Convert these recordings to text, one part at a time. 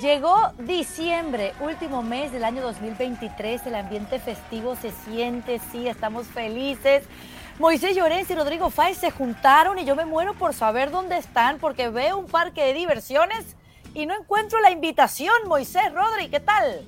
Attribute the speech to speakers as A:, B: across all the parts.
A: Llegó diciembre, último mes del año 2023, el ambiente festivo se siente, sí, estamos felices. Moisés Llorens y Rodrigo Fáez se juntaron y yo me muero por saber dónde están porque veo un parque de diversiones y no encuentro la invitación. Moisés, Rodri, ¿qué tal?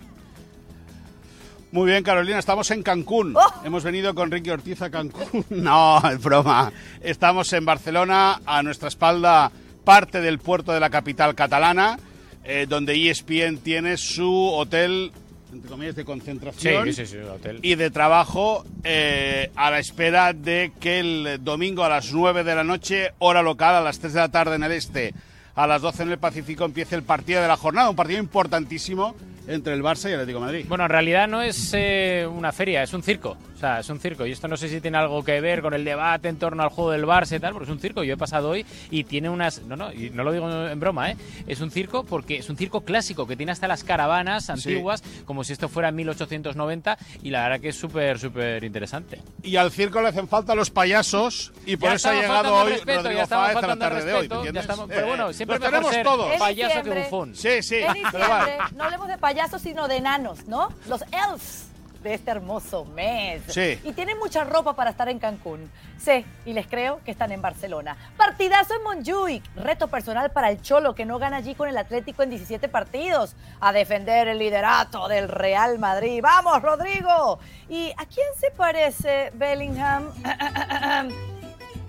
B: Muy bien, Carolina, estamos en Cancún.
A: Oh.
B: Hemos venido con Ricky Ortiz a Cancún. No, es broma. Estamos en Barcelona, a nuestra espalda parte del puerto de la capital catalana, eh, donde ESPN tiene su hotel, entre comillas, de concentración
C: Sí, sí, sí, hotel.
B: y de trabajo eh, a la espera de que el domingo a las 9 de la noche, hora local, a las 3 de la tarde en el este, a las 12 en el Pacífico, empiece el partido de la jornada, un partido importantísimo entre el Barça y el Atlético de Madrid.
C: Bueno, en realidad no es eh, una feria, es un circo. O sea, es un circo. Y esto no sé si tiene algo que ver con el debate en torno al juego del Barça y tal, porque es un circo. Yo he pasado hoy y tiene unas. No, no, y no lo digo en broma, ¿eh? Es un circo porque es un circo clásico que tiene hasta las caravanas antiguas, como si esto fuera 1890. Y la verdad que es súper, súper interesante.
B: Y al circo le hacen falta los payasos y por
C: Ya
B: eso ha llegado hoy
C: respeto,
B: Rodrigo
C: ya estamos
B: Fáez a la
C: faltando al
B: tarde de hoy. ¿me
C: respeto, ya estamos- pero bueno, siempre
B: los
C: mejor
B: tenemos
C: ser
B: todos.
A: En
C: payaso que bufón.
B: Sí, sí.
A: En
B: pero
A: diciembre,
B: va.
A: no hablemos de payasos, sino de enanos, ¿no? Los elves de este hermoso mes.
B: Sí.
A: Y tienen mucha ropa para estar en Cancún. Sé, y les creo que están en Barcelona. Partidazo en Montjuic. Reto personal para el Cholo, que no gana allí con el Atlético en 17 partidos. A defender el liderato del Real Madrid. ¡Vamos, Rodrigo! ¿Y a quién se parece Bellingham?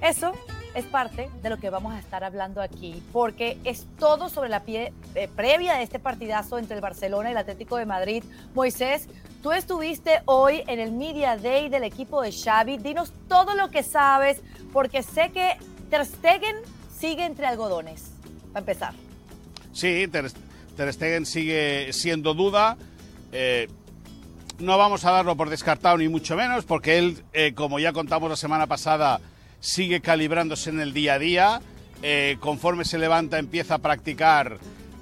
A: Eso es parte de lo que vamos a estar hablando aquí, porque es todo sobre la pie eh, previa de este partidazo entre el Barcelona y el Atlético de Madrid. Moisés, tú estuviste hoy en el Media Day del equipo de Xavi. Dinos todo lo que sabes, porque sé que Ter Stegen sigue entre algodones. Para empezar.
B: Sí, Ter, Stegen sigue siendo duda. Eh, no vamos a darlo por descartado ni mucho menos, porque él, eh, como ya contamos la semana pasada, sigue calibrándose en el día a día. Eh, conforme se levanta, empieza a practicar,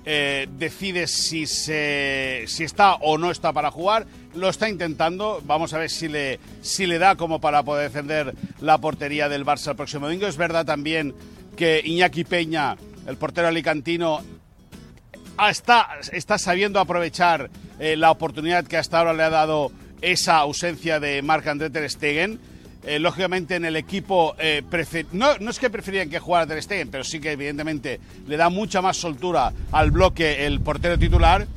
B: eh, decide si, se, si está o no está para jugar. Lo está intentando. Vamos a ver si le, si le da como para poder defender la portería del Barça el próximo domingo. Es verdad también que Iñaki Peña, el portero alicantino, está, está sabiendo aprovechar eh, la oportunidad que hasta ahora le ha dado esa ausencia de Marc-André Ter Stegen. Eh, lógicamente en el equipo eh, no, no es que preferían que jugara Ter Stegen, pero sí que evidentemente le da mucha más soltura al bloque el portero titular.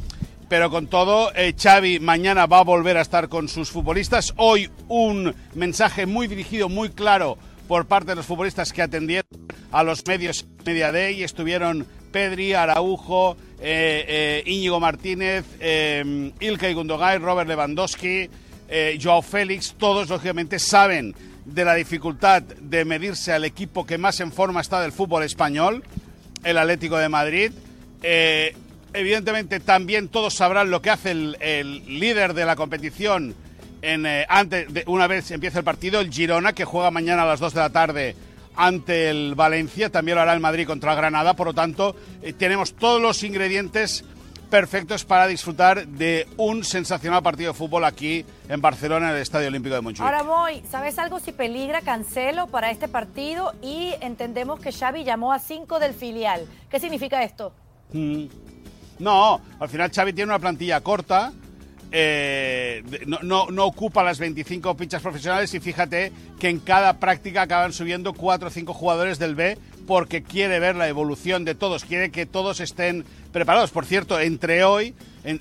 B: Pero con todo, eh, Xavi mañana va a volver a estar con sus futbolistas. Hoy un mensaje muy dirigido, muy claro por parte de los futbolistas que atendieron a los medios Media Day. Estuvieron Pedri, Araujo, eh, eh, Íñigo Martínez, eh, Ilkay Gundogan, Robert Lewandowski, eh, Joao Félix. Todos, lógicamente, saben de la dificultad de medirse al equipo que más en forma está del fútbol español, el Atlético de Madrid. Eh, evidentemente también todos sabrán lo que hace el, líder de la competición en, eh, de, una vez empieza el partido, el Girona, que juega mañana a las 2 de la tarde ante el Valencia, también lo hará el Madrid contra Granada, por lo tanto eh, tenemos todos los ingredientes perfectos para disfrutar de un sensacional partido de fútbol aquí en Barcelona, en el Estadio Olímpico de Montjuic.
A: Ahora, Moy, ¿sabes algo si peligra Cancelo para este partido? Y entendemos que Xavi llamó a cinco del filial. ¿Qué significa esto?
B: Mm. No, al final Xavi tiene una plantilla corta, eh, no, ocupa las 25 fichas profesionales y fíjate que en cada práctica acaban subiendo 4 o 5 jugadores del B porque quiere ver la evolución de todos, quiere que todos estén preparados. Por cierto, entre hoy,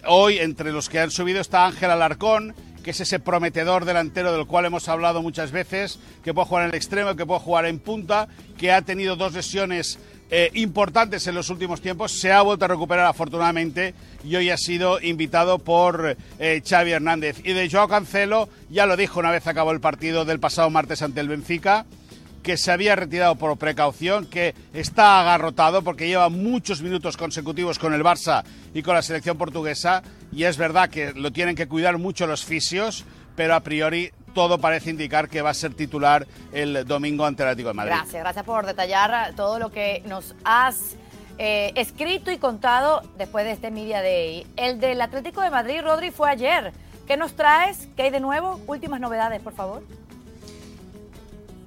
B: hoy entre los que han subido está Ángel Alarcón, que es ese prometedor delantero del cual hemos hablado muchas veces, que puede jugar en el extremo, que puede jugar en punta, que ha tenido dos lesiones eh, importantes en los últimos tiempos, se ha vuelto a recuperar afortunadamente y hoy ha sido invitado por eh, Xavi Hernández. Y de Joao Cancelo, ya lo dijo una vez acabó el partido del pasado martes ante el Benfica, que se había retirado por precaución, que está agarrotado porque lleva muchos minutos consecutivos con el Barça y con la selección portuguesa y es verdad que lo tienen que cuidar mucho los fisios, pero a priori todo parece indicar que va a ser titular el domingo ante el Atlético de Madrid.
A: Gracias, gracias por detallar todo lo que nos has eh, escrito y contado después de este Media Day. El del Atlético de Madrid, Rodri, fue ayer. ¿Qué nos traes? ¿Qué hay de nuevo? Últimas novedades, por favor.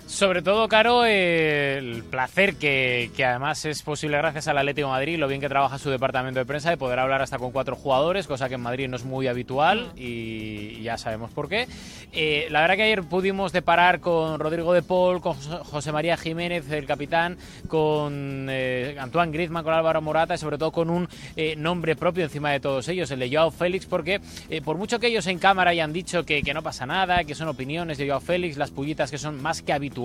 C: Sobre todo, Caro, el placer que, que, además es posible gracias al Atlético de Madrid, lo bien que trabaja su departamento de prensa, de poder hablar hasta con cuatro jugadores, cosa que en Madrid no es muy habitual y ya sabemos por qué. Eh, la verdad que ayer pudimos deparar con Rodrigo de Paul, con José María Jiménez, el capitán, con eh, Antoine Griezmann, con Álvaro Morata y sobre todo con un eh, nombre propio encima de todos ellos, el de Joao Félix, porque por mucho que ellos en cámara hayan dicho que, que no pasa nada, que son opiniones de Joao Félix, las pullitas que son más que habituales,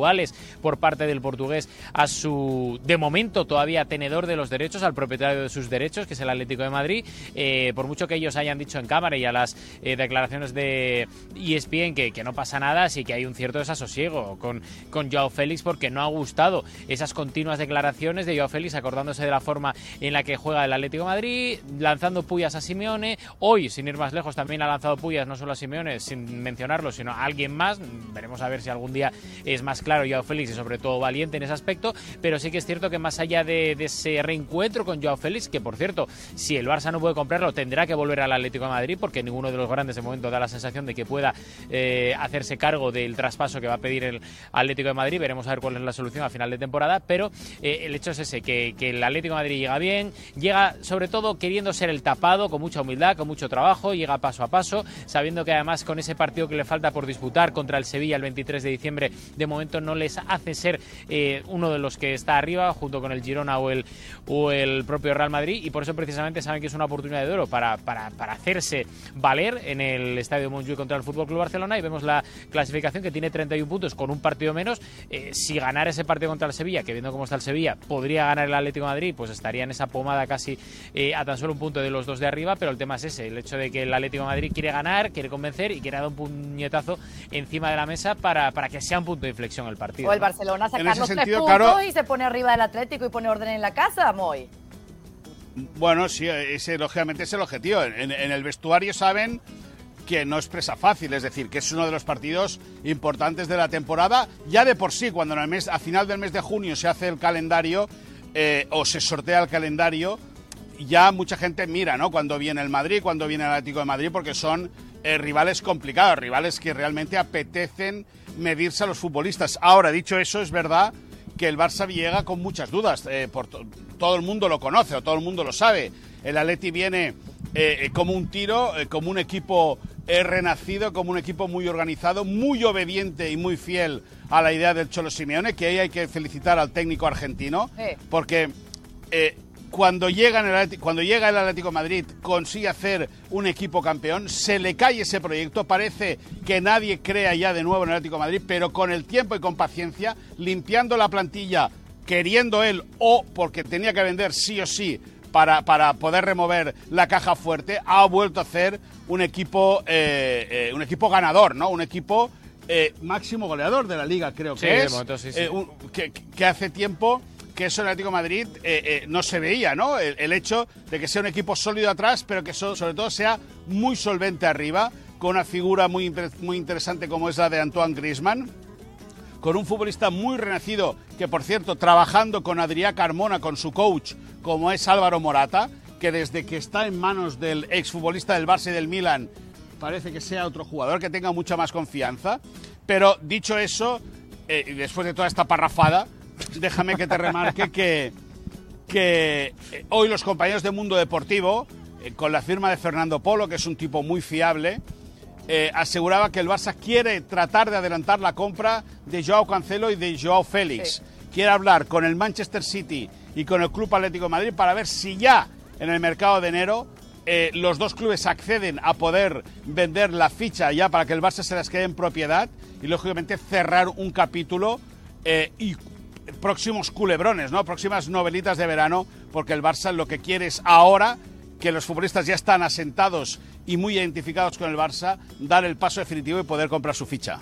C: por parte del portugués a su, de momento, todavía tenedor de los derechos, al propietario de sus derechos, que es el Atlético de Madrid. Eh, por mucho que ellos hayan dicho en cámara y a las eh, declaraciones de ESPN que, que, no pasa nada, sí que hay un cierto desasosiego con, con Joao Félix porque no ha gustado esas continuas declaraciones de Joao Félix acordándose de la forma en la que juega el Atlético de Madrid, lanzando pullas a Simeone. Hoy, sin ir más lejos, también ha lanzado pullas no solo a Simeone, sin mencionarlo, sino a alguien más. Veremos a ver si algún día es más claro Joao Félix y sobre todo valiente en ese aspecto, pero sí que es cierto que más allá de, ese reencuentro con Joao Félix, que por cierto, si el Barça no puede comprarlo, tendrá que volver al Atlético de Madrid, porque ninguno de los grandes de momento da la sensación de que pueda eh, hacerse cargo del traspaso que va a pedir el Atlético de Madrid. Veremos a ver cuál es la solución a final de temporada, pero eh, el hecho es ese, que, que el Atlético de Madrid llega bien, llega sobre todo queriendo ser el tapado, con mucha humildad, con mucho trabajo, llega paso a paso, sabiendo que además con ese partido que le falta por disputar contra el Sevilla el 23 de diciembre, de momento no les hace ser eh, uno de los que está arriba junto con el Girona o el, o el propio Real Madrid y por eso precisamente saben que es una oportunidad de oro para, para, para hacerse valer en el Estadio Montjuic contra el Fútbol Club Barcelona. Y vemos la clasificación que tiene 31 puntos con un partido menos. Eh, si ganar ese partido contra el Sevilla, que viendo cómo está el Sevilla, podría ganar el Atlético Madrid, pues estaría en esa pomada casi eh, a tan solo un punto de los dos de arriba, pero el tema es ese, el hecho de que el Atlético Madrid quiere ganar, quiere convencer y quiere dar un puñetazo encima de la mesa para, para que sea un punto de inflexión el partido.
A: O el Barcelona sacar los tres puntos y se pone arriba del Atlético y pone orden en la casa, Moy.
B: Bueno, sí, ese lógicamente es el objetivo. En, el vestuario saben que no es presa fácil, es decir, que es uno de los partidos importantes de la temporada. Ya de por sí, cuando en el mes, a final del mes de junio se hace el calendario eh, o se sortea el calendario, ya mucha gente mira, ¿no? Cuando viene el Madrid, cuando viene el Atlético de Madrid, porque son eh, rivales complicados, rivales que realmente apetecen medirse a los futbolistas. Ahora, dicho eso, es verdad que el Barça llega con muchas dudas. Eh, por todo el mundo lo conoce o todo el mundo lo sabe. El Atleti viene eh, como un tiro, como un equipo renacido, como un equipo muy organizado, muy obediente y muy fiel a la idea del Cholo Simeone, que ahí hay que felicitar al técnico argentino, porque cuando llega, el, cuando llega el Atlético Madrid, consigue hacer un equipo campeón, se le cae ese proyecto, parece que nadie crea ya de nuevo en el Atlético Madrid, pero con el tiempo y con paciencia, limpiando la plantilla, queriendo él o porque tenía que vender sí o sí para, para poder remover la caja fuerte, ha vuelto a hacer un equipo, eh, eh, un equipo ganador, ¿no? Un equipo eh, máximo goleador de la liga, creo que es. que, que hace tiempo que eso en el Atlético de Madrid eh, eh, no se veía, ¿no? El, hecho de que sea un equipo sólido atrás, pero que sobre todo sea muy solvente arriba, con una figura muy, muy interesante como es la de Antoine Griezmann, con un futbolista muy renacido, que por cierto, trabajando con Adrià Carmona, con su coach, como es Álvaro Morata, que desde que está en manos del exfutbolista del Barça y del Milan, parece que sea otro jugador que tenga mucha más confianza. Pero dicho eso, eh, después de toda esta parrafada, déjame que te remarque que, que eh, hoy los compañeros de Mundo Deportivo, eh, con la firma de Fernando Polo, que es un tipo muy fiable, eh, aseguraba que el Barça quiere tratar de adelantar la compra de Joao Cancelo y de Joao Félix. Quiere hablar con el Manchester City y con el Club Atlético de Madrid para ver si ya en el mercado de enero los dos clubes acceden a poder vender la ficha ya para que el Barça se las quede en propiedad y lógicamente cerrar un capítulo y próximos culebrones, ¿no? Próximas novelitas de verano, porque el Barça lo que quiere es ahora que los futbolistas ya están asentados y muy identificados con el Barça, dar el paso definitivo y poder comprar su ficha.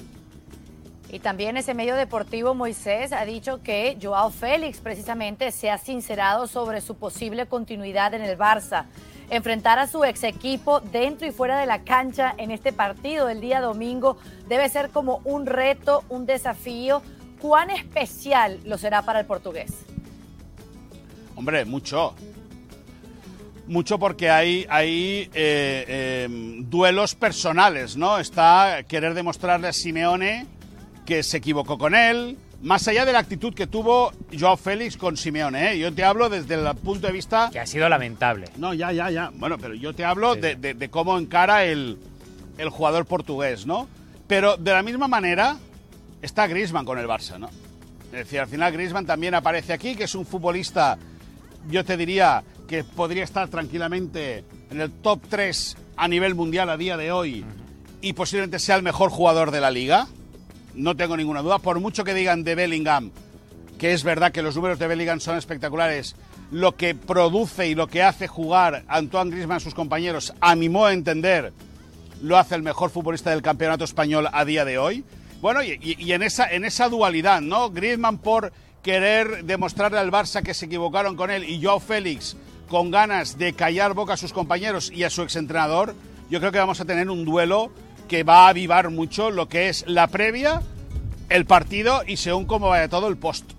A: Y también ese medio deportivo Moisés ha dicho que Joao Félix precisamente se ha sincerado sobre su posible continuidad en el Barça. Enfrentar a su ex equipo dentro y fuera de la cancha en este partido del día domingo debe ser como un reto, un desafío ¿Cuán especial lo será para el portugués?
B: Hombre, mucho. Mucho porque hay, hay eh, em, duelos personales, ¿no? Está querer demostrarle a Simeone que se equivocó con él, más allá de la actitud que tuvo Joao Félix con Simeone, ¿eh? yo te hablo desde el punto de vista...
C: Que ha sido lamentable.
B: No, ya, ya, ya. Bueno, pero yo te hablo de, de, de, cómo encara el, el jugador portugués, ¿no? Pero de la misma manera está Griezmann con el Barça, ¿no? Es decir, al final Griezmann también aparece aquí, que es un futbolista, yo te diría, que podría estar tranquilamente en el top 3 a nivel mundial a día de hoy y posiblemente sea el mejor jugador de la liga. No tengo ninguna duda. Por mucho que digan de Bellingham, que es verdad que los números de Bellingham son espectaculares, lo que produce y lo que hace jugar Antoine Griezmann a sus compañeros, a mi modo de entender, lo hace el mejor futbolista del campeonato español a día de hoy. Bueno, y, en, esa, en esa dualidad, ¿no? Griezmann por querer demostrarle al Barça que se equivocaron con él y Joao Félix con ganas de callar boca a sus compañeros y a su exentrenador, yo creo que vamos a tener un duelo que va a avivar mucho lo que es la previa, el partido y según cómo vaya todo el post.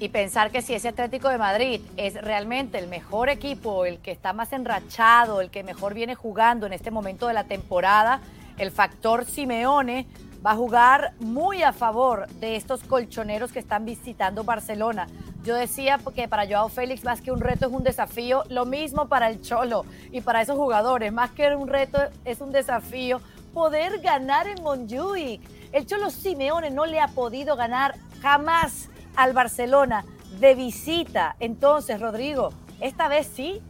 A: Y pensar que si ese Atlético de Madrid es realmente el mejor equipo, el que está más enrachado, el que mejor viene jugando en este momento de la temporada, el factor Simeone va a jugar muy a favor de estos colchoneros que están visitando Barcelona. Yo decía que para Joao Félix más que un reto es un desafío, lo mismo para el Cholo y para esos jugadores, más que un reto es un desafío poder ganar en Montjuic. El Cholo Simeone no le ha podido ganar jamás al Barcelona de visita. Entonces, Rodrigo, esta vez sí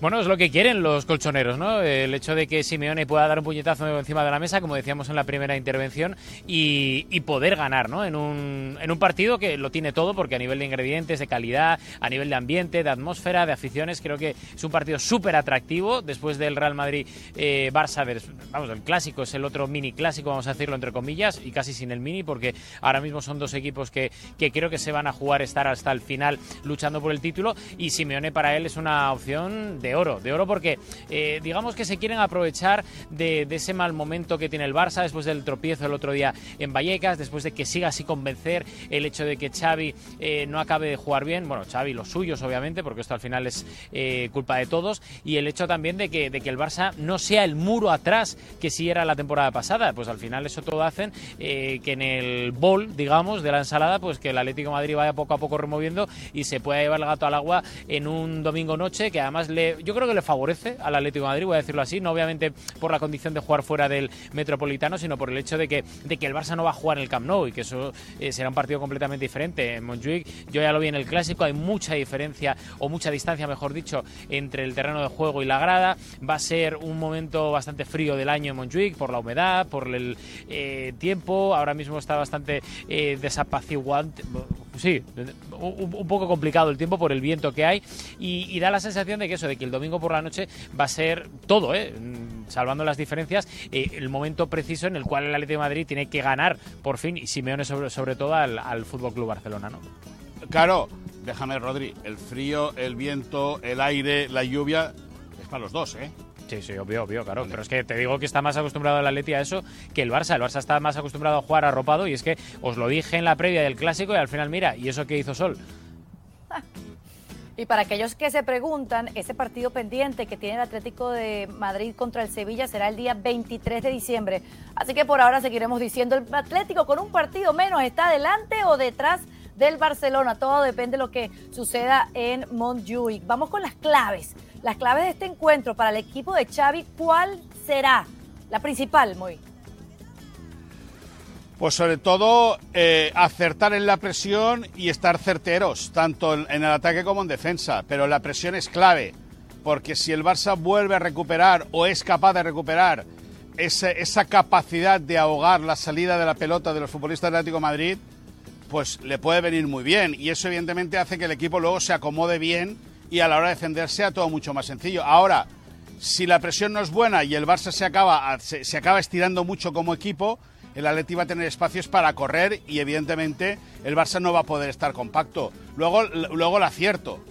C: bueno, es lo que quieren los colchoneros, ¿no? El hecho de que Simeone pueda dar un puñetazo encima de la mesa, como decíamos en la primera intervención, y, poder ganar, ¿no? En un, en un partido que lo tiene todo, porque a nivel de ingredientes, de calidad, a nivel de ambiente, de atmósfera, de aficiones, creo que es un partido súper atractivo. Después del Real Madrid-Barça, eh, vamos, el clásico es el otro mini clásico, vamos a decirlo entre comillas, y casi sin el mini, porque ahora mismo son dos equipos que, que creo que se van a jugar, estar hasta el final luchando por el título, y Simeone para él es una opción de de oro, de oro porque eh, digamos que se quieren aprovechar de, ese mal momento que tiene el Barça después del tropiezo el otro día en Vallecas, después de que siga así convencer el hecho de que Xavi eh, no acabe de jugar bien, bueno, Xavi los suyos obviamente, porque esto al final es eh, culpa de todos, y el hecho también de que, de que el Barça no sea el muro atrás que sí era la temporada pasada, pues al final eso todo hacen que en el bol, digamos, de la ensalada, pues que el Atlético Madrid vaya poco a poco removiendo y se pueda llevar el gato al agua en un domingo noche que además le yo creo que le favorece al Atlético Madrid, voy a decirlo así, no obviamente por la condición de jugar fuera del Metropolitano, sino por el hecho de que, de que el Barça no va a jugar en el Camp Nou y que eso eh, será un partido completamente diferente. En Montjuic, yo ya lo vi en el Clásico, hay mucha diferencia, o mucha distancia, mejor dicho, entre el terreno de juego y la grada. Va a ser un momento bastante frío del año en Montjuic, por la humedad, por el eh, tiempo, ahora mismo está bastante eh, desapaciguante sí, un, poco complicado el tiempo por el viento que hay y, da la sensación de que eso, de que el domingo por la noche va a ser todo, ¿eh? Mm, salvando las diferencias, eh, el momento preciso en el cual el Atlético de Madrid tiene que ganar por fin y Simeone sobre, sobre todo al, al Fútbol Club Barcelona, ¿no?
B: Claro, déjame, Rodri, el frío, el viento, el aire, la lluvia, es para los dos, ¿eh?
C: Sí, sí, obvio, obvio, claro. Vale. Pero es que te digo que está más acostumbrado el Atleti a eso que el Barça. El Barça está más acostumbrado a jugar arropado y es que os lo dije en la previa del Clásico y al final, mira, ¿y eso qué hizo Sol?
A: Y para aquellos que se preguntan, ese partido pendiente que tiene el Atlético de Madrid contra el Sevilla será el día 23 de diciembre. Así que por ahora seguiremos diciendo, el Atlético con un partido menos está adelante o detrás del Barcelona. Todo depende de lo que suceda en Montjuic. Vamos con las claves. Las claves de este encuentro para el equipo de Xavi, ¿cuál será? La principal, muy.
B: Pues sobre todo eh, acertar en la presión y estar certeros, tanto en, el ataque como en defensa. Pero la presión es clave, porque si el Barça vuelve a recuperar o es capaz de recuperar esa, esa capacidad de ahogar la salida de la pelota de los futbolistas del Atlético de Madrid, pues le puede venir muy bien. Y eso evidentemente hace que el equipo luego se acomode bien y a la hora de defender sea todo mucho más sencillo. Ahora, si la presión no es buena y el Barça se acaba, se, acaba estirando mucho como equipo, el Atleti va a tener espacios para correr y evidentemente el Barça no va a poder estar compacto. Luego, luego el acierto,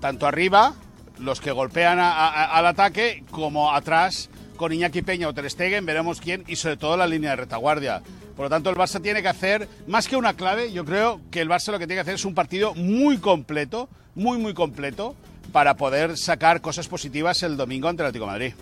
B: tanto arriba, los que golpean al ataque, como atrás con Iñaki Peña o Ter Stegen, veremos quién y sobre todo la línea de retaguardia. Por lo tanto, el Barça tiene que hacer, más que una clave, yo creo que el Barça lo que tiene que hacer es un partido muy completo, muy, muy completo, para poder sacar cosas positivas el domingo ante el Atlético Madrid.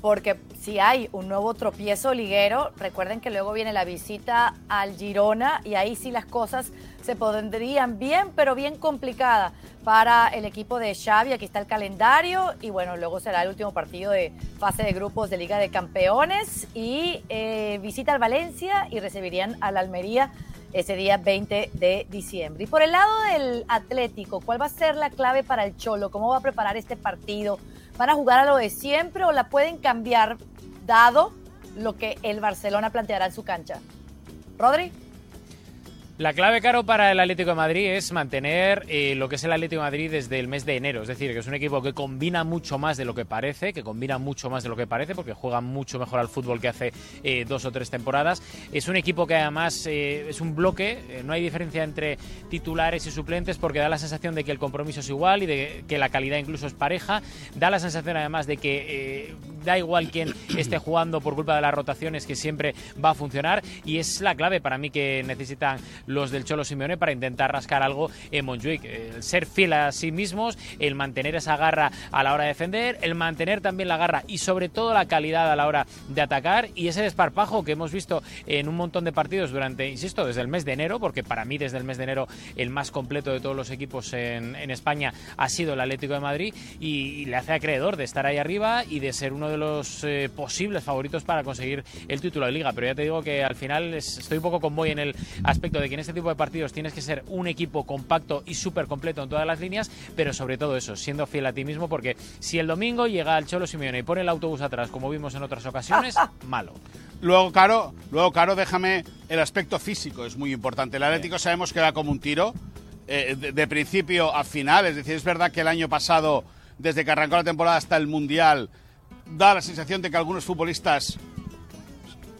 A: Porque si hay un nuevo tropiezo liguero, recuerden que luego viene la visita al Girona y ahí sí las cosas se pondrían bien, pero bien complicadas para el equipo de Xavi. Aquí está el calendario y bueno, luego será el último partido de fase de grupos de Liga de Campeones y eh, visita al Valencia y recibirían al Almería ese día 20 de diciembre. Y por el lado del Atlético, ¿cuál va a ser la clave para el Cholo? ¿Cómo va a preparar este partido? ¿Van a jugar a lo de siempre o la pueden cambiar dado lo que el Barcelona planteará en su cancha? Rodri.
C: La clave, Caro, para el Atlético de Madrid es mantener eh, lo que es el Atlético de Madrid desde el mes de enero. Es decir, que es un equipo que combina mucho más de lo que parece, que combina mucho más de lo que parece, porque juega mucho mejor al fútbol que hace eh, dos o tres temporadas. Es un equipo que además eh, es un bloque, no hay diferencia entre titulares y suplentes, porque da la sensación de que el compromiso es igual y de que la calidad incluso es pareja. Da la sensación además de que da igual quién esté jugando por culpa de las rotaciones, que siempre va a funcionar. Y es la clave para mí que necesitan los del Cholo Simeone para intentar rascar algo en Montjuic. El ser fiel a sí mismos, el mantener esa garra a la hora de defender, el mantener también la garra y sobre todo la calidad a la hora de atacar y ese desparpajo que hemos visto en un montón de partidos durante, insisto, desde el mes de enero, porque para mí desde el mes de enero el más completo de todos los equipos en, España ha sido el Atlético de Madrid y, le hace acreedor de estar ahí arriba y de ser uno de los eh, posibles favoritos para conseguir el título de liga. Pero ya te digo que al final estoy un poco con Boy en el aspecto de que en este tipo de partidos tienes que ser un equipo compacto y súper completo en todas las líneas, pero sobre todo eso, siendo fiel a ti mismo, porque si el domingo llega el Cholo Simeone y pone el autobús atrás, como vimos en otras ocasiones, malo.
B: Luego, Caro, luego, Caro, déjame el aspecto físico, es muy importante. El Atlético sabemos que va como un tiro, eh, de, principio a final, es decir, es verdad que el año pasado, desde que arrancó la temporada hasta el Mundial, da la sensación de que algunos futbolistas,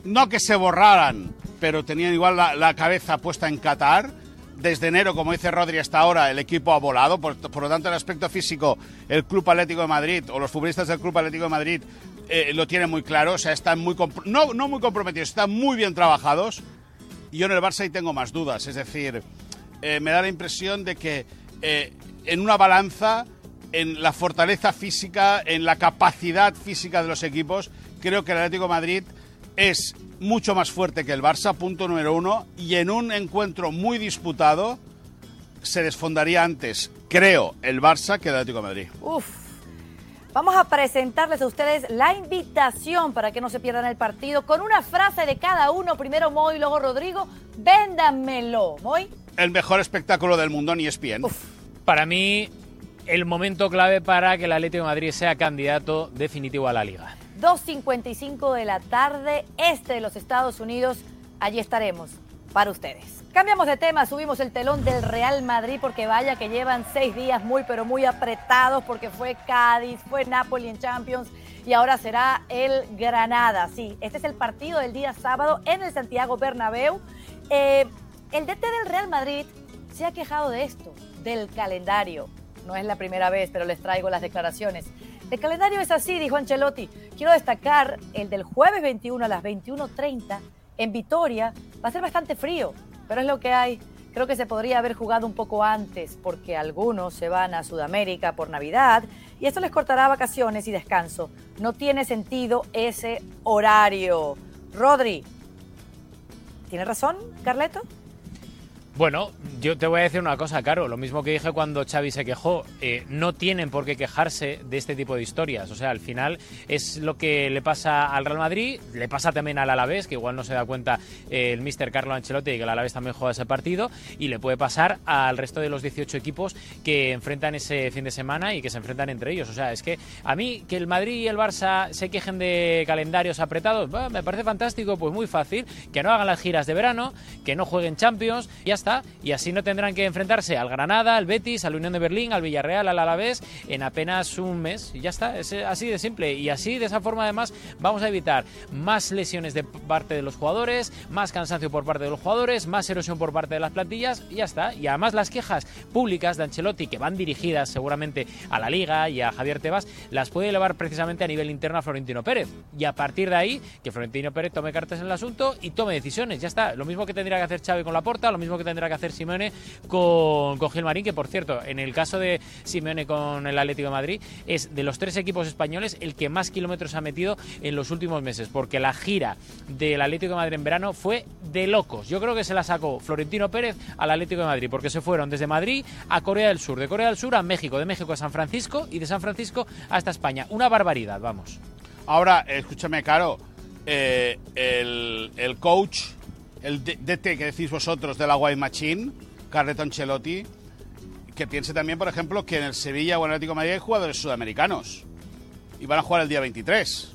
B: no que se borraran, pero tenían igual la, cabeza puesta en Qatar. Desde enero, como dice Rodri, hasta ahora el equipo ha volado. Por, lo tanto, el aspecto físico, el Club Atlético de Madrid o los futbolistas del Club Atlético de Madrid eh, lo tienen muy claro. O sea, están muy no, muy comprometidos, están muy bien trabajados. Yo en el Barça ahí tengo más dudas. Es decir, eh, me da la impresión de que eh, en una balanza, en la fortaleza física, en la capacidad física de los equipos, creo que el Atlético de Madrid es mucho más fuerte que el Barça, punto número uno, y en un encuentro muy disputado se desfondaría antes, creo, el Barça que el Atlético de Madrid.
A: Uf. Vamos a presentarles a ustedes la invitación para que no se pierdan el partido con una frase de cada uno. Primero Moy, y luego Rodrigo. Véndamelo. Moy.
B: El mejor espectáculo del mundo, ni es bien.
C: Para mí, el momento clave para que el Atlético de Madrid sea candidato definitivo a la liga.
A: 2.55 de la tarde, este de los Estados Unidos. Allí estaremos para ustedes. Cambiamos de tema, subimos el telón del Real Madrid porque vaya que llevan seis días muy pero muy apretados porque fue Cádiz, fue Napoli en Champions y ahora será el Granada. Sí, este es el partido del día sábado en el Santiago Bernabéu. Eh, el DT del Real Madrid se ha quejado de esto, del calendario. No es la primera vez, pero les traigo las declaraciones. El calendario es así, dijo Ancelotti. Quiero destacar el del jueves 21 a las 21.30 en Vitoria. Va a ser bastante frío, pero es lo que hay. Creo que se podría haber jugado un poco antes porque algunos se van a Sudamérica por Navidad y esto les cortará vacaciones y descanso. No tiene sentido ese horario. Rodri, ¿tiene razón, Carleto?
C: Bueno, yo te voy a decir una cosa, Caro. Lo mismo que dije cuando Xavi se quejó. Eh, no tienen por qué quejarse de este tipo de historias. O sea, al final es lo que le pasa al Real Madrid, le pasa también al Alavés, que igual no se da cuenta eh, el mister Carlo Ancelotti y que el Alavés también juega ese partido, y le puede pasar al resto de los 18 equipos que enfrentan ese fin de semana y que se enfrentan entre ellos. O sea, es que a mí que el Madrid y el Barça se quejen de calendarios apretados, me parece fantástico, pues muy fácil, que no hagan las giras de verano, que no jueguen Champions, y hasta y así no tendrán que enfrentarse al Granada, al Betis, al Unión de Berlín, al Villarreal, al Alavés en apenas un mes. Y ya está, es así de simple. Y así de esa forma además vamos a evitar más lesiones de parte de los jugadores, más cansancio por parte de los jugadores, más erosión por parte de las plantillas. Y ya está. Y además las quejas públicas de Ancelotti que van dirigidas seguramente a la Liga y a Javier Tebas las puede elevar precisamente a nivel interno a Florentino Pérez. Y a partir de ahí que Florentino Pérez tome cartas en el asunto y tome decisiones, ya está. Lo mismo que tendría que hacer Xavi con la porta, lo mismo que tendría tendrá que hacer Simeone con, con Gilmarín, que por cierto, en el caso de Simeone con el Atlético de Madrid, es de los tres equipos españoles el que más kilómetros ha metido en los últimos meses, porque la gira del Atlético de Madrid en verano fue de locos. Yo creo que se la sacó Florentino Pérez al Atlético de Madrid, porque se fueron desde Madrid a Corea del Sur, de Corea del Sur a México, de México a San Francisco y de San Francisco hasta España. Una barbaridad, vamos.
B: Ahora, escúchame, Caro, eh, el, el coach, el DT que decís vosotros de la Guay Machine, Carleton Ancelotti, que piense también, por ejemplo, que en el Sevilla o en el Atlético de Madrid hay jugadores sudamericanos y van a jugar el día 23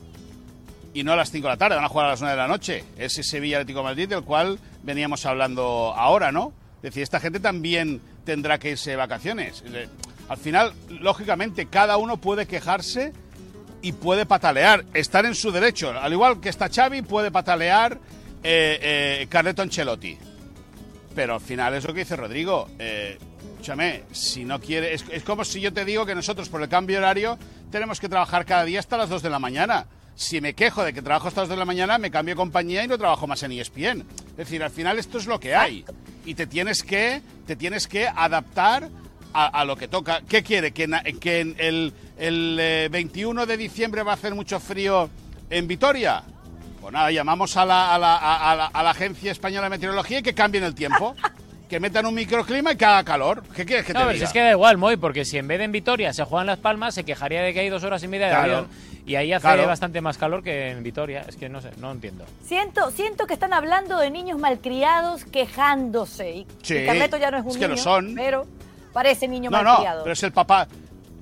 B: y no a las 5 de la tarde, van a jugar a las 9 de la noche. Ese Sevilla Atlético Madrid del cual veníamos hablando ahora, ¿no? Es decir, esta gente también tendrá que irse de vacaciones. Al final, lógicamente, cada uno puede quejarse y puede patalear, estar en su derecho. Al igual que está Xavi, puede patalear eh, eh, Carleto Ancelotti. Pero al final es lo que dice Rodrigo. Eh, escúchame, si no quiere. Es, es como si yo te digo que nosotros, por el cambio horario, tenemos que trabajar cada día hasta las 2 de la mañana. Si me quejo de que trabajo hasta las 2 de la mañana, me cambio de compañía y no trabajo más en ESPN. Es decir, al final esto es lo que hay. Y te tienes que, te tienes que adaptar a, a lo que toca. ¿Qué quiere? ¿Que, na- que en el, el, eh, 21 de diciembre va a hacer mucho frío en Vitoria? Pues nada, llamamos a la, a la- a- a la- a la Agencia Española de Meteorología y que cambien el tiempo. que metan un microclima y que haga calor. ¿Qué quieres que
C: No,
B: te
C: pero
B: diga?
C: es que da igual, Moy, porque si en vez de en Vitoria se juegan Las Palmas, se quejaría de que hay dos horas y media de
B: Claro.
C: avión. Y ahí hace
B: Claro.
C: bastante más calor que en Vitoria. Es que no sé, no entiendo.
A: Siento, siento que están hablando de niños malcriados quejándose. Y,
B: Sí,
A: y Carleto ya no es un
B: es que lo
A: niño,
B: son.
A: pero parece niño
B: No, no,
A: malcriado.
B: pero es el papá.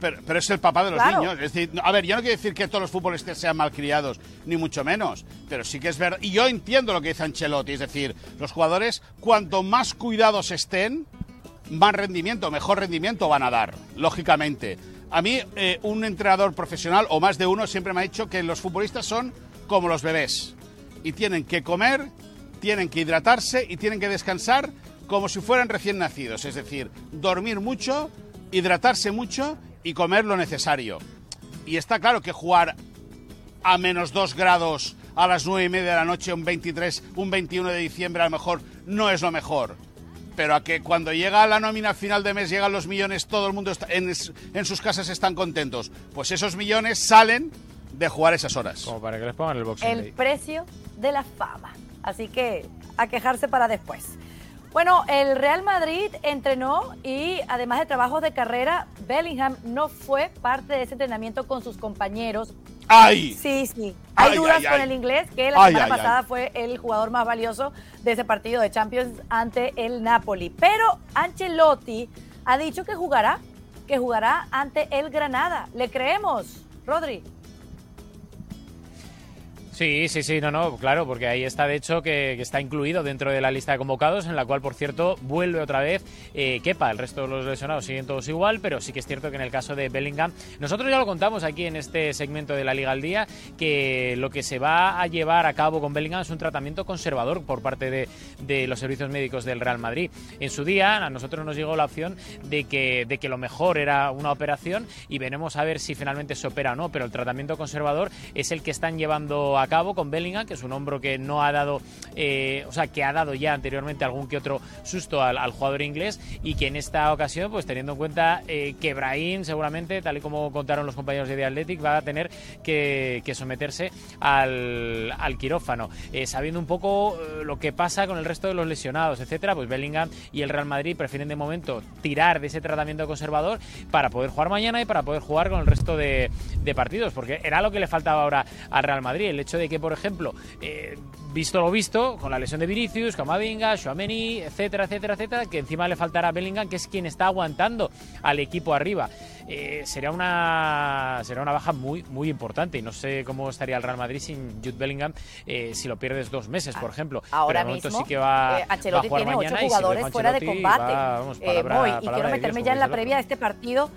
B: Pero, pero es el papá de los
A: Claro.
B: niños. Es decir, a ver, yo no quiero decir que todos los futbolistas sean malcriados, ni mucho menos. Pero sí que es verdad. Y yo entiendo lo que dice Ancelotti. Es decir, los jugadores, cuanto más cuidados estén, más rendimiento, mejor rendimiento van a dar, lógicamente. A mí, eh, un entrenador profesional, o más de uno, siempre me ha dicho que los futbolistas son como los bebés. Y tienen que comer, tienen que hidratarse y tienen que descansar como si fueran recién nacidos. Es decir, dormir mucho, hidratarse mucho y comer lo necesario. Y está claro que jugar a menos 2 grados a las 9 y media de la noche, un 23, un 21 de diciembre, a lo mejor no es lo mejor. Pero a que cuando llega la nómina final de mes, llegan los millones, todo el mundo está- en, sus casas están contentos. Pues esos millones salen de jugar esas horas.
C: Como para que les pongan el boxing
A: el
C: day.
A: precio de la fama. Así que a quejarse para después. Bueno, el Real Madrid entrenó y además de trabajos de carrera, Bellingham no fue parte de ese entrenamiento con sus compañeros.
B: ¡Ay!
A: Sí, sí. Hay
B: Ay,
A: dudas
B: ay,
A: con
B: ay.
A: el inglés, que la semana pasada fue el jugador más valioso de ese partido de Champions ante el Napoli. Pero Ancelotti ha dicho que jugará, que jugará ante el Granada. ¿Le creemos, Rodri?
C: Sí, sí, sí, no, no, claro, porque ahí está de hecho que, está incluido dentro de la lista de convocados, en la cual, por cierto, vuelve otra vez eh, Kepa. El resto de los lesionados siguen todos igual, pero sí que es cierto que en el caso de Bellingham, nosotros ya lo contamos aquí en este segmento de la Liga al Día, que lo que se va a llevar a cabo con Bellingham es un tratamiento conservador por parte de, de los servicios médicos del Real Madrid. En su día, a nosotros nos llegó la opción de que, de que lo mejor era una operación y veremos a ver si finalmente se opera o no, pero el tratamiento conservador es el que están llevando a cabo con Bellingham, que es un hombro que no ha dado, eh, o sea, que ha dado ya anteriormente algún que otro susto al, jugador inglés y que en esta ocasión, pues teniendo en cuenta eh, que Brahim seguramente, tal y como contaron los compañeros de The Athletic, va a tener que, someterse al, quirófano. Eh, sabiendo un poco lo que pasa con el resto de los lesionados, etcétera, pues Bellingham y el Real Madrid prefieren de momento tirar de ese tratamiento conservador para poder jugar mañana y para poder jugar con el resto de, de partidos, porque era lo que le faltaba ahora al Real Madrid, el hecho de que, por ejemplo, eh, visto lo visto, con la lesión de Vinicius, Camavinga, Chouameni, etcétera, etcétera, etcétera, que encima le faltará a Bellingham, que es quien está aguantando al equipo arriba. Eh, será una será una baja muy muy importante y no sé cómo estaría el Real Madrid sin Jude Bellingham eh, si lo pierdes dos meses, por ejemplo.
A: Ahora
C: Pero
A: mismo,
C: sí que va,
A: eh,
C: va a jugar
A: tiene ocho
C: y
A: jugadores fuera de combate.
C: va, vamos,
A: Eh,
C: palabra-
A: Moy, y quiero meterme
C: Dios,
A: ya en la previa de este partido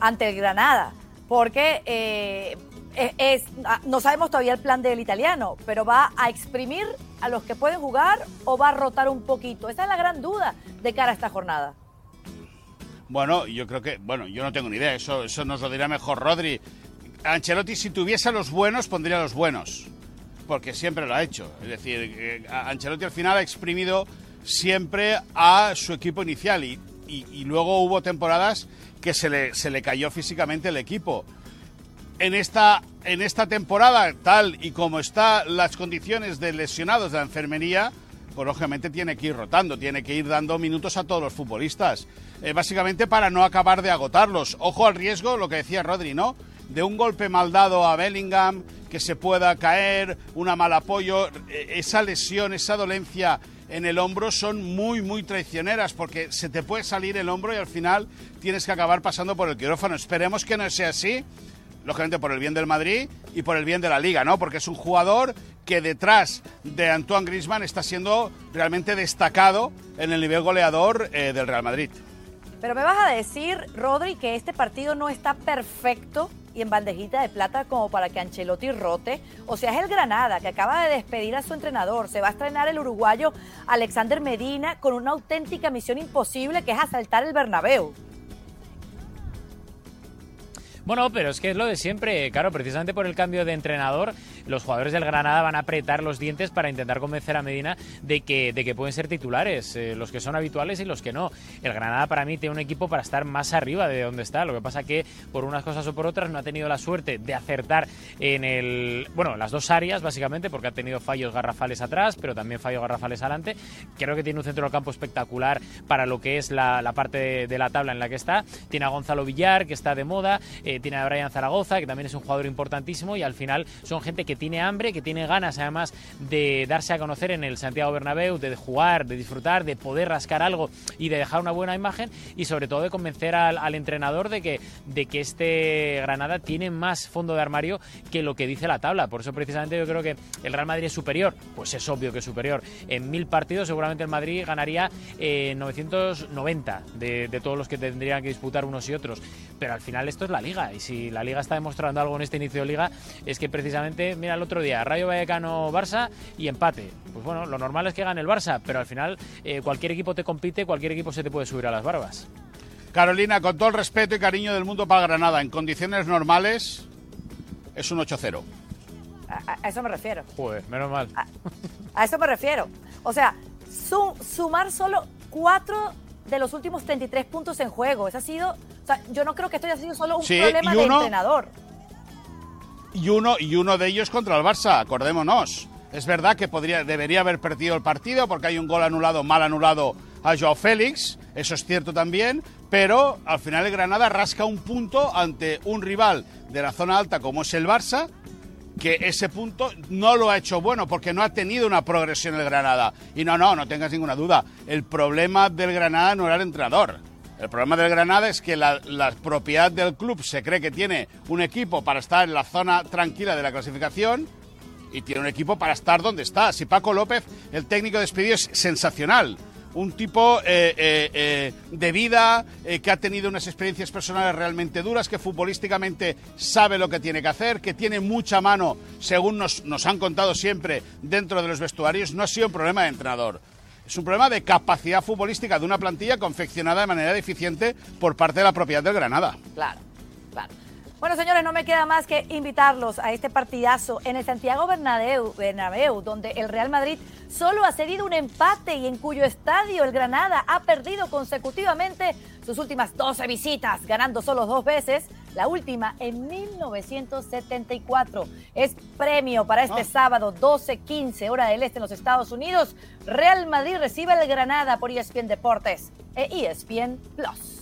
A: ante el Granada, porque es- es- ah, no sabemos todavía el plan del italiano, pero va a exprimir a los que pueden jugar o va a rotar un poquito. Esa es la gran duda de cara a esta jornada.
B: Bueno, yo creo que, bueno, yo no tengo ni idea, eso, eso nos lo dirá mejor Rodri. Ancelotti, si tuviese a los buenos, pondría a los buenos, porque siempre lo ha hecho. Es decir, eh, Ancelotti al final ha exprimido siempre a su equipo inicial y, y- y luego hubo temporadas que se le, se le cayó físicamente el equipo. En esta, en esta temporada, tal y como están las condiciones de lesionados de la enfermería, pues lógicamente tiene que ir rotando, tiene que ir dando minutos a todos los futbolistas. Eh, básicamente para no acabar de agotarlos. Ojo al riesgo, lo que decía Rodri, ¿no? De un golpe mal dado a Bellingham, que se pueda caer, un mal apoyo, eh, esa lesión, esa dolencia en el hombro son muy, muy traicioneras porque se te puede salir el hombro y al final tienes que acabar pasando por el quirófano. Esperemos que no sea así, lógicamente por el bien del Madrid y por el bien de la liga, ¿no? Porque es un jugador que detrás de Antoine Griezmann está siendo realmente destacado en el nivel goleador eh, del Real Madrid.
A: Pero me vas a decir, Rodri, que este partido no está perfecto y en bandejita de plata como para que Ancelotti rote. O sea, es el Granada que acaba de despedir a su entrenador. Se va a estrenar el uruguayo Alexander Medina con una auténtica misión imposible que es asaltar el Bernabéu.
C: Bueno, pero es que es lo de siempre. Claro, precisamente por el cambio de entrenador, los jugadores del Granada van a apretar los dientes para intentar convencer a Medina de que, de que pueden ser titulares, eh, los que son habituales y los que no. El Granada para mí tiene un equipo para estar más arriba de donde está. Lo que pasa que por unas cosas o por otras no ha tenido la suerte de acertar en el, bueno, las dos áreas básicamente, porque ha tenido fallos garrafales atrás, pero también fallos garrafales adelante. Creo que tiene un centro del campo espectacular para lo que es la, la parte de, la tabla en la que está. Tiene a Gonzalo Villar, que está de moda. eh, tiene a Brian Zaragoza, que también es un jugador importantísimo, y al final son gente que tiene hambre, que tiene ganas además de darse a conocer en el Santiago Bernabéu, de jugar, de disfrutar, de poder rascar algo y de dejar una buena imagen, y sobre todo de convencer al, entrenador de que, de que este Granada tiene más fondo de armario que lo que dice la tabla. Por eso precisamente yo creo que el Real Madrid es superior, pues es obvio que es superior. En mil partidos seguramente el Madrid ganaría eh, 990 de, de todos los que tendrían que disputar unos y otros. Pero al final esto es la liga y si la liga está demostrando algo en este inicio de liga es que precisamente, mira el otro día, Rayo Vallecano-Barça y empate. Pues bueno, lo normal es que gane el Barça, pero al final eh, cualquier equipo te compite, cualquier equipo se te puede subir a las barbas.
B: Carolina, con todo el respeto y cariño del mundo para Granada, en condiciones normales es un 8-0.
A: A, eso me refiero.
C: Joder, menos mal.
A: A eso me refiero. O sea, su- sumar solo cuatro de los últimos 33 puntos en juego. Eso ha sido. O sea, yo no creo que esto haya sido solo un
B: Sí,
A: problema de entrenador.
B: Y uno, y uno de ellos contra el Barça, acordémonos. Es verdad que podría, debería haber perdido el partido porque hay un gol anulado, mal anulado a Joao Félix, eso es cierto también, pero al final el Granada rasca un punto ante un rival de la zona alta como es el Barça, que ese punto no lo ha hecho bueno porque no ha tenido una progresión el Granada. Y no, no, no tengas ninguna duda, el problema del Granada no era el entrenador. El problema del Granada es que la, propiedad del club se cree que tiene un equipo para estar en la zona tranquila de la clasificación y tiene un equipo para estar donde está. Si Paco López, el técnico despedido, es sensacional. Un tipo eh, eh, eh, de vida, que ha tenido unas experiencias personales realmente duras, que futbolísticamente sabe lo que tiene que hacer, que tiene mucha mano, según nos han contado siempre, dentro de los vestuarios. No ha sido un problema de entrenador. Es un problema de capacidad futbolística de una plantilla confeccionada de manera deficiente por parte de la propiedad del Granada.
A: Claro, claro. Bueno, señores, no me queda más que invitarlos a este partidazo en el Santiago Bernabéu, donde el Real Madrid solo ha cedido un empate y en cuyo estadio el Granada ha perdido consecutivamente sus últimas 12 visitas, ganando solo dos veces, la última en 1974. Es premio para este
B: Ah.
A: sábado 12-15 hora del este en los Estados Unidos. Real Madrid recibe al Granada por ESPN Deportes e ESPN Plus.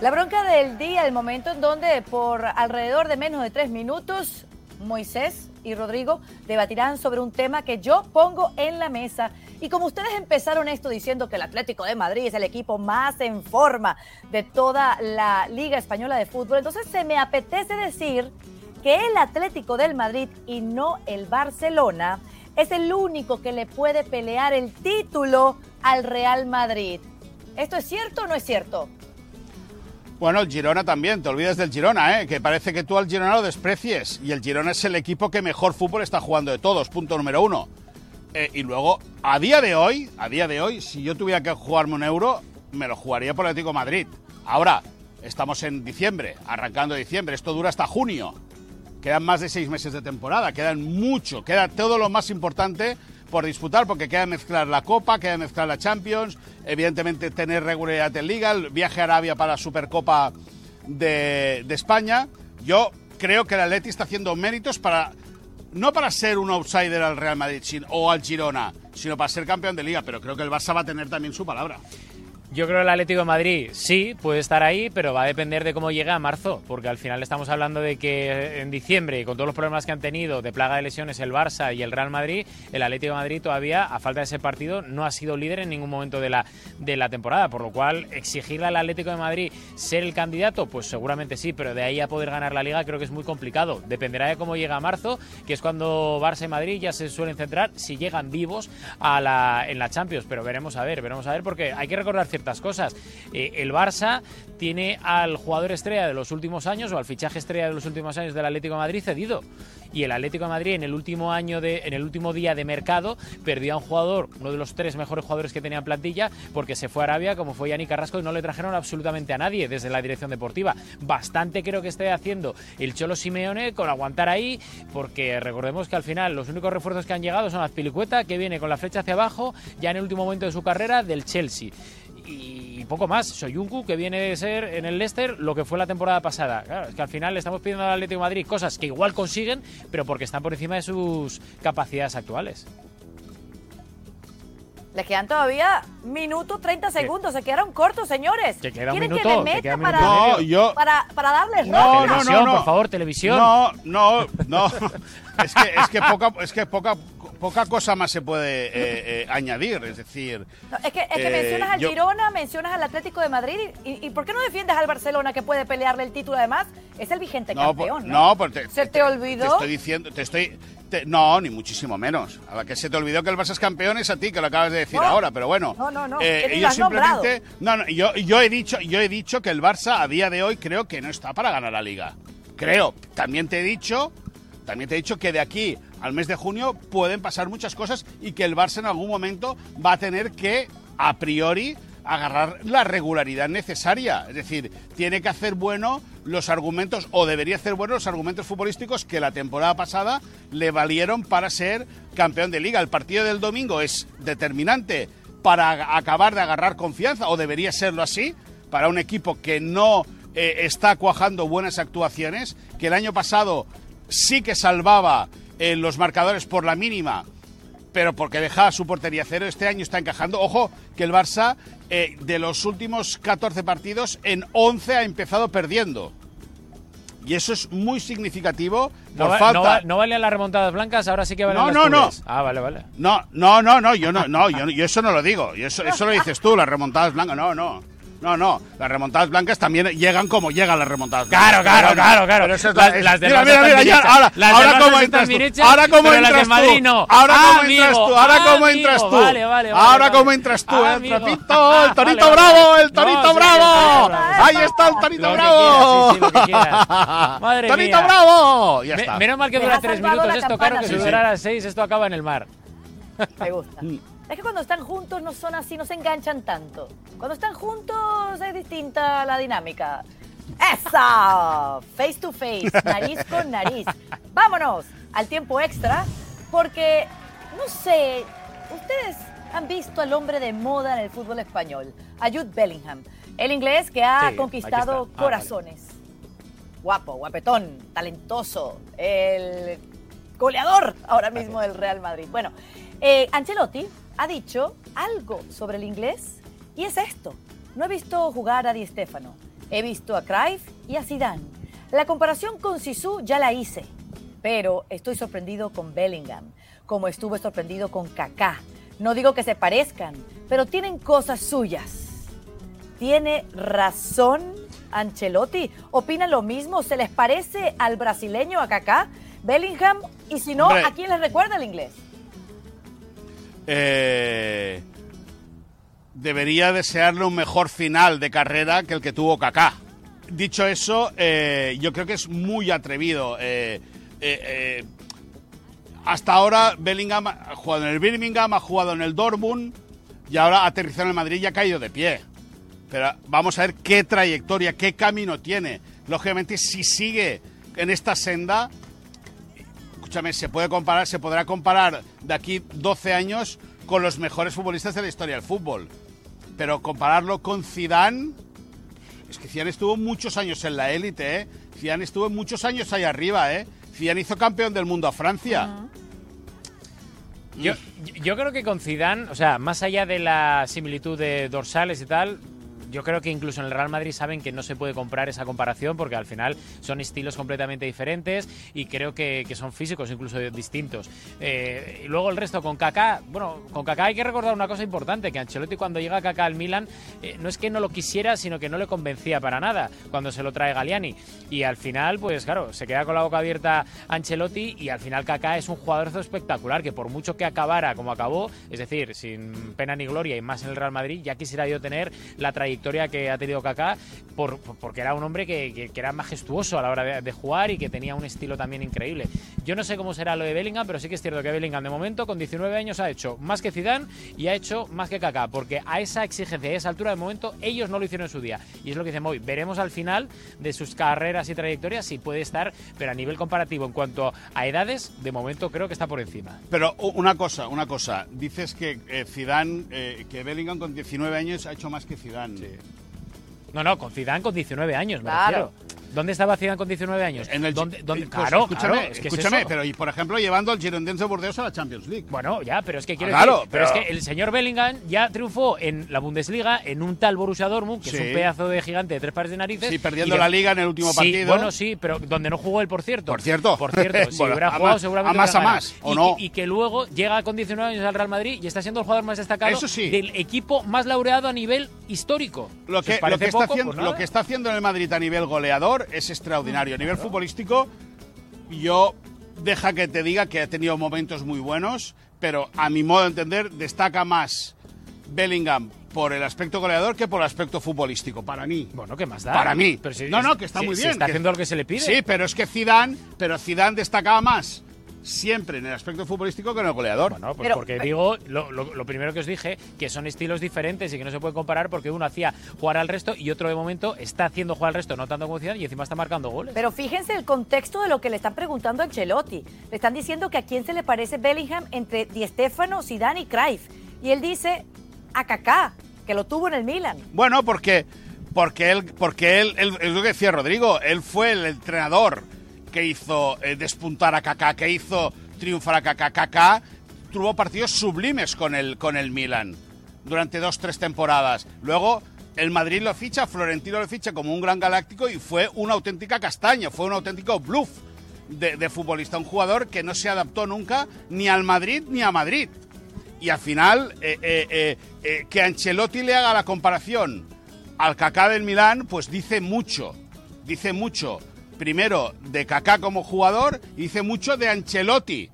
A: La bronca del día, el momento en donde por alrededor de menos de tres minutos, Moisés y Rodrigo debatirán sobre un tema que yo pongo en la mesa. Y como ustedes empezaron esto diciendo que el Atlético de Madrid es el equipo más en forma de toda la Liga Española de Fútbol, entonces se me apetece decir que el Atlético del Madrid y no el Barcelona es el único que le puede pelear el título al Real Madrid. ¿Esto es cierto o no es cierto?
B: Bueno, el Girona también, te olvidas del Girona, ¿eh? que parece que tú al Girona lo desprecies. Y el Girona es el equipo que mejor fútbol está jugando de todos, punto número uno. Eh, y luego, a día de hoy, a día de hoy, si yo tuviera que jugarme un euro, me lo jugaría por el Atlético Madrid. Ahora, estamos en diciembre, arrancando diciembre, esto dura hasta junio. quedan más de seis meses de temporada, quedan mucho, queda todo lo más importante por disputar, porque queda mezclar la Copa, queda mezclar la Champions, evidentemente tener regularidad en Liga, el viaje a Arabia para la Supercopa de, de España. Yo creo que el Atleti está haciendo méritos para no para ser un outsider al Real Madrid o al Girona, sino para ser campeón de liga, pero creo que el Barça va a tener también su palabra.
C: Yo creo que el Atlético de Madrid sí puede estar ahí, pero va a depender de cómo llegue a marzo, porque al final estamos hablando de que en diciembre, con todos los problemas que han tenido de plaga de lesiones el Barça y el Real Madrid, el Atlético de Madrid todavía, a falta de ese partido, no ha sido líder en ningún momento de la, de la temporada, por lo cual exigirle al Atlético de Madrid ser el candidato, pues seguramente sí, pero de ahí a poder ganar la liga creo que es muy complicado. Dependerá de cómo llega a marzo, que es cuando Barça y Madrid ya se suelen centrar si llegan vivos a la, en la Champions, pero veremos a ver, veremos a ver, porque hay que recordar ciertas cosas. Eh, el Barça tiene al jugador estrella de los últimos años o al fichaje estrella de los últimos años del Atlético Madrid cedido. Y el Atlético de Madrid en el último año de, en el último día de mercado perdió a un jugador, uno de los tres mejores jugadores que tenía en plantilla, porque se fue a Arabia, como fue Yannick Carrasco, y no le trajeron absolutamente a nadie desde la dirección deportiva. Bastante creo que esté haciendo el Cholo Simeone con aguantar ahí, porque recordemos que al final los únicos refuerzos que han llegado son Azpilicueta, que viene con la flecha hacia abajo, ya en el último momento de su carrera, del Chelsea y poco más. Soyuncu, que viene de ser en el Leicester lo que fue la temporada pasada. Claro, es que al final le estamos pidiendo al Atlético de Madrid cosas que igual consiguen, pero porque están por encima de sus capacidades actuales.
A: Les quedan todavía minuto 30 segundos. Se quedaron cortos, señores.
C: Que queda un
A: ¿Quieren
C: minuto,
A: que me meta
C: queda un
A: para,
B: No, yo...
A: para, para darles
B: No, no,
C: Televisión,
B: no.
C: por favor, televisión.
B: No, no, no. Es que, es que, poca, es que poca, poca cosa más se puede eh, eh, añadir. Es decir,
A: No, es que, es que
B: Eh,
A: mencionas al
B: yo-
A: Girona, mencionas al Atlético de Madrid y, ¿por qué no defiendes al Barcelona que puede pelearle el título además? Es el vigente
B: no, por-
A: campeón,
B: no,
A: ¿no?
B: porque
A: ¿Se te olvidó?
B: Te estoy diciendo, te estoy. te- no, ni muchísimo menos. A la que se te olvidó que el Barça es campeón es a ti, que lo acabas de decir
A: No.
B: ahora, pero bueno.
A: No, no, no,
B: yo simplemente. No, no, yo, yo, he dicho, yo he dicho que el Barça a día de hoy creo que no está para ganar la liga. Creo. También te he dicho. También te he dicho que de aquí al mes de junio pueden pasar muchas cosas y que el Barça en algún momento va a tener que, a priori, agarrar la regularidad necesaria. Es decir, tiene que hacer bueno los argumentos, o debería hacer bueno los argumentos futbolísticos que la temporada pasada le valieron para ser campeón de liga. El partido del domingo es determinante para acabar de agarrar confianza, o debería serlo así, para un equipo que no eh, está cuajando buenas actuaciones, que el año pasado sí que salvaba los marcadores por la mínima, pero porque dejaba su portería cero, este año está encajando. Ojo, que el Barça eh, de los últimos 14 partidos en 11 ha empezado perdiendo. Y eso es muy significativo
C: No, va-
B: falta.
C: no va- no valían las remontadas blancas, ahora sí que valen
B: No,
C: las
B: no, no.
C: cubles. Ah, vale, vale.
B: No, no, no, no, yo no, no, yo, yo eso no lo digo. Yo eso, eso lo dices tú, las remontadas blancas. No, no. No, no, las remontadas blancas también llegan como llegan las remontadas blancas.
C: Claro, claro, claro, claro.
B: pero eso es
C: Las- las
B: mira, mira, mira, ya, ahora,
C: Las
B: ahora cómo entras tú.
C: hechas,
B: Ahora cómo
C: las
B: entras
C: Madrid
B: tú.
C: no.
B: Ahora
C: Ah,
B: cómo entras tú. Ahora
C: ah,
B: cómo entras tú.
C: vale, vale,
B: Ahora
C: vale.
B: cómo entras tú,
C: Ah,
B: el trocito, el torito
C: Vale,
B: bravo, el torito
C: No,
B: bravo.
C: sí,
B: Ahí está el torito bravo.
C: Madre
B: Torito bravo. Ya está.
C: menos mal que dura tres minutos esto, claro, que si durara seis, esto acaba en el mar.
A: Me gusta. Es que cuando están juntos no son así, no se enganchan tanto. Cuando están juntos es distinta la dinámica. ¡Esa! Face to face, nariz con nariz. Vámonos al tiempo extra, porque, no sé, ustedes han visto al hombre de moda en el fútbol español, a Jude Bellingham, el inglés que ha
C: Sí,
A: conquistado.
C: Ah,
A: corazones. Guapo, guapetón, talentoso, el goleador ahora mismo del Real Madrid. Bueno, eh, Ancelotti ha dicho algo sobre el inglés y es esto. No he visto jugar a Di Stéfano, he visto a Cruyff y a Zidane. La comparación con Sisu ya la hice, pero estoy sorprendido con Bellingham, como estuve sorprendido con Kaká. No digo que se parezcan, pero tienen cosas suyas. ¿Tiene razón Ancelotti? ¿Opina lo mismo? ¿Se les parece al brasileño, a Kaká, Bellingham? Y si no,
B: Hombre.
A: ¿a quién les recuerda el inglés?
B: Eh, debería desearle un mejor final de carrera que el que tuvo Kaká. Dicho eso, eh, yo creo que es muy atrevido. eh, hasta ahora Bellingham ha jugado en el Birmingham, ha jugado en el Dortmund y ahora aterrizado en el Madrid y ha caído de pie. Pero vamos a ver qué trayectoria, qué camino tiene. Lógicamente, si sigue en esta senda, escúchame, se puede comparar, se podrá comparar de aquí 12 años con los mejores futbolistas de la historia del fútbol. Pero compararlo con Zidane, es que Zidane estuvo muchos años en la élite, ¿eh? Zidane estuvo muchos años ahí arriba, ¿eh? Zidane hizo campeón del mundo a Francia.
C: Yo, yo creo que con Zidane, o sea, más allá de la similitud de dorsales y tal, yo creo que incluso en el Real Madrid saben que no se puede comprar esa comparación porque al final son estilos completamente diferentes y creo que, que son físicos incluso distintos. Eh, y luego el resto con Kaká, bueno, con Kaká hay que recordar una cosa importante, que Ancelotti cuando llega Kaká al Milan eh, no es que no lo quisiera, sino que no le convencía para nada cuando se lo trae Galiani. Y al final, pues claro, se queda con la boca abierta Ancelotti y al final Kaká es un jugador espectacular que por mucho que acabara como acabó, es decir, sin pena ni gloria y más en el Real Madrid, ya quisiera yo tener la trayectoria que ha tenido Kaká, por, porque era un hombre que, que, era majestuoso a la hora de, de, jugar y que tenía un estilo también increíble. Yo no sé cómo será lo de Bellingham, pero sí que es cierto que Bellingham de momento con 19 años ha hecho más que Zidane y ha hecho más que Kaká, porque a esa exigencia y a esa altura de momento ellos no lo hicieron en su día. Y es lo que dice hoy. Veremos al final de sus carreras y trayectorias si puede estar, pero a nivel comparativo en cuanto a edades, de momento creo que está por encima.
B: Pero una cosa, una cosa. Dices que eh, Zidane, eh, que Bellingham con 19 años ha hecho más que Zidane.
C: Sí. No, no, con Zidane con 19 años, me
A: Claro.
C: refiero. ¿Dónde estaba Zidane con 19 años?
B: En el,
C: ¿Dónde, dónde-
B: eh, pues,
C: claro,
B: escúchame,
C: claro, es que es
B: escúchame, pero y por ejemplo llevando al Girondins de Burdeos a la Champions League.
C: Bueno, ya, pero es que quiero
B: Ah, claro,
C: decir, pero...
B: pero-
C: es que el señor Bellingham ya triunfó en la Bundesliga en un tal Borussia Dortmund, que es un pedazo de gigante de tres pares de narices.
B: Sí, perdiendo
C: y
B: la liga en el último
C: Sí,
B: partido.
C: bueno, sí, pero donde no jugó él, por cierto.
B: Por cierto.
C: Por cierto, si
B: Bueno,
C: hubiera jugado
B: más-
C: seguramente
B: a más, a más, ¿o
C: y
B: no?
C: Que, y que luego llega con 19 años al Real Madrid y está siendo el jugador más destacado
B: Eso sí.
C: del equipo más laureado a nivel histórico.
B: Lo
C: ¿Os
B: que, lo,
C: parece
B: que está
C: poco?
B: haciendo,
C: Pues
B: lo que está haciendo en el Madrid a nivel goleador es extraordinario. A nivel futbolístico, yo deja que te diga que ha tenido momentos muy buenos, pero a mi modo de entender destaca más Bellingham por el aspecto goleador que por el aspecto futbolístico, para mí.
C: Bueno, ¿qué más da?
B: Para mí.
C: Pero si-
B: no, no, que está
C: si-
B: muy
C: si
B: bien.
C: está
B: que-
C: haciendo lo que se le pide.
B: Sí, pero es que Zidane, pero Zidane destacaba más siempre en el aspecto futbolístico que en el goleador.
C: Bueno, pues
A: Pero-
C: porque digo lo, lo- lo primero que os dije, que son estilos diferentes y que no se puede comparar porque uno hacía jugar al resto y otro de momento está haciendo jugar al resto, no tanto como Zidane, y encima está marcando goles.
A: Pero fíjense el contexto de lo que le están preguntando a Ancelotti. Le están diciendo que a quién se le parece Bellingham entre Di Stéfano, Zidane y Cruyff. Y él dice a Kaká, que lo tuvo en el Milan.
B: Bueno, porque, porque él, porque él, él- es lo que decía Rodrigo, él fue el entrenador que hizo eh, despuntar a Kaká, que hizo triunfar a Kaká. Kaká tuvo partidos sublimes con el, con el Milan durante dos, tres temporadas. Luego el Madrid lo ficha, Florentino lo ficha como un gran galáctico y fue una auténtica castaña, fue un auténtico bluff de, futbolista, un jugador que no se adaptó nunca ni al Madrid ni a Madrid. Y al final, eh, eh, que Ancelotti le haga la comparación al Kaká del Milán, pues dice mucho. Dice mucho, primero, de Kaká como jugador y dice mucho de Ancelotti,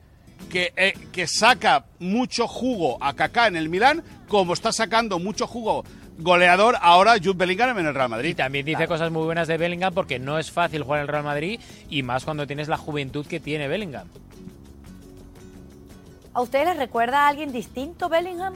B: que, eh, que saca mucho jugo a Kaká en el Milán, como está sacando mucho jugo goleador ahora Jude Bellingham en el Real
C: Y
B: Madrid.
C: también dice cosas muy buenas de Bellingham porque no es fácil jugar en el Real Madrid y más cuando tienes la juventud que tiene Bellingham.
A: ¿A ustedes les recuerda a alguien distinto Bellingham?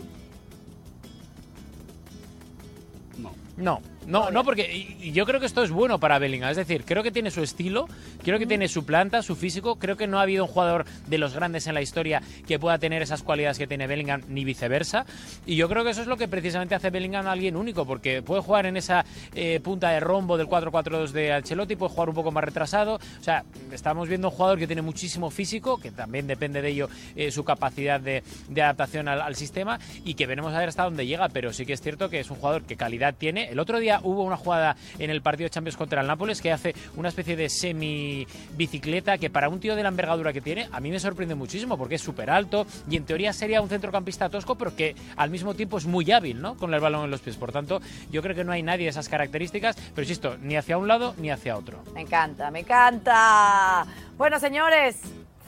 B: No.
C: No, no, no, porque yo creo que esto es bueno para Bellingham. Es decir, creo que tiene su estilo, creo que tiene su planta, su físico. Creo que no ha habido un jugador de los grandes en la historia que pueda tener esas cualidades que tiene Bellingham, ni viceversa. Y yo creo que eso es lo que precisamente hace Bellingham a alguien único, porque puede jugar en esa eh, punta de rombo del 4-4-2 de Ancelotti, puede jugar un poco más retrasado. O sea, estamos viendo un jugador que tiene muchísimo físico, que también depende de ello eh, su capacidad de, de adaptación al, al sistema, y que veremos a ver hasta dónde llega. Pero sí que es cierto que es un jugador que calidad tiene. El otro día hubo una jugada en el partido de Champions contra el Nápoles que hace una especie de semi bicicleta que para un tío de la envergadura que tiene a mí me sorprende muchísimo porque es súper alto y en teoría sería un centrocampista tosco pero que al mismo tiempo es muy hábil ¿no? con el balón en los pies. Por tanto, yo creo que no hay nadie de esas características, pero insisto, ni hacia un lado ni hacia otro.
A: Me encanta, me encanta. Bueno, señores,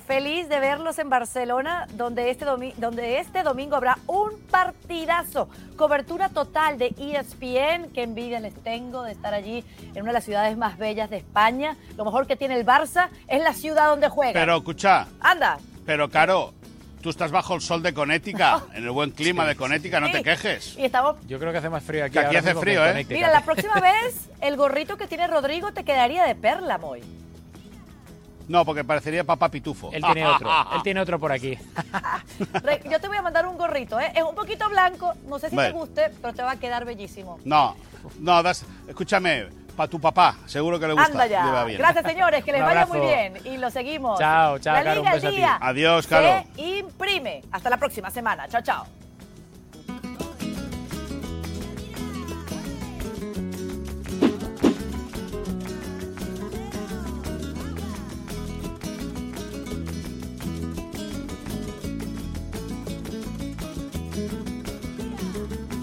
A: feliz de verlos en Barcelona, donde este, donde este domingo habrá un partidazo. Cobertura total de ESPN. Qué envidia les tengo de estar allí en una de las ciudades más bellas de España. Lo mejor que tiene el Barça es la ciudad donde juega.
B: Pero escucha,
A: Anda.
B: pero Caro, tú estás bajo el sol de Connecticut, en el buen clima de Connecticut, no te quejes.
A: Y estamos
C: Yo creo que hace más frío aquí.
B: Que aquí
C: ahora
B: hace frío, ¿eh?
A: Mira, la próxima vez el gorrito que tiene Rodrigo te quedaría de perla, Moy.
B: No, porque parecería papá pitufo.
C: Él tiene otro, él tiene otro por aquí.
A: Yo te voy a mandar un gorrito, ¿eh? Es un poquito blanco, no sé si te guste, pero te va a quedar bellísimo.
B: No, no, das, escúchame, para tu papá, seguro que le gusta.
A: Anda
B: le va
A: ya.
B: bien.
A: Gracias, señores, que les vaya muy bien. Y lo seguimos.
C: Chao, chao,
A: La
C: Caro, un beso a ti.
B: Adiós,
A: se
B: Caro.
A: imprime. Hasta la próxima semana. Chao, chao.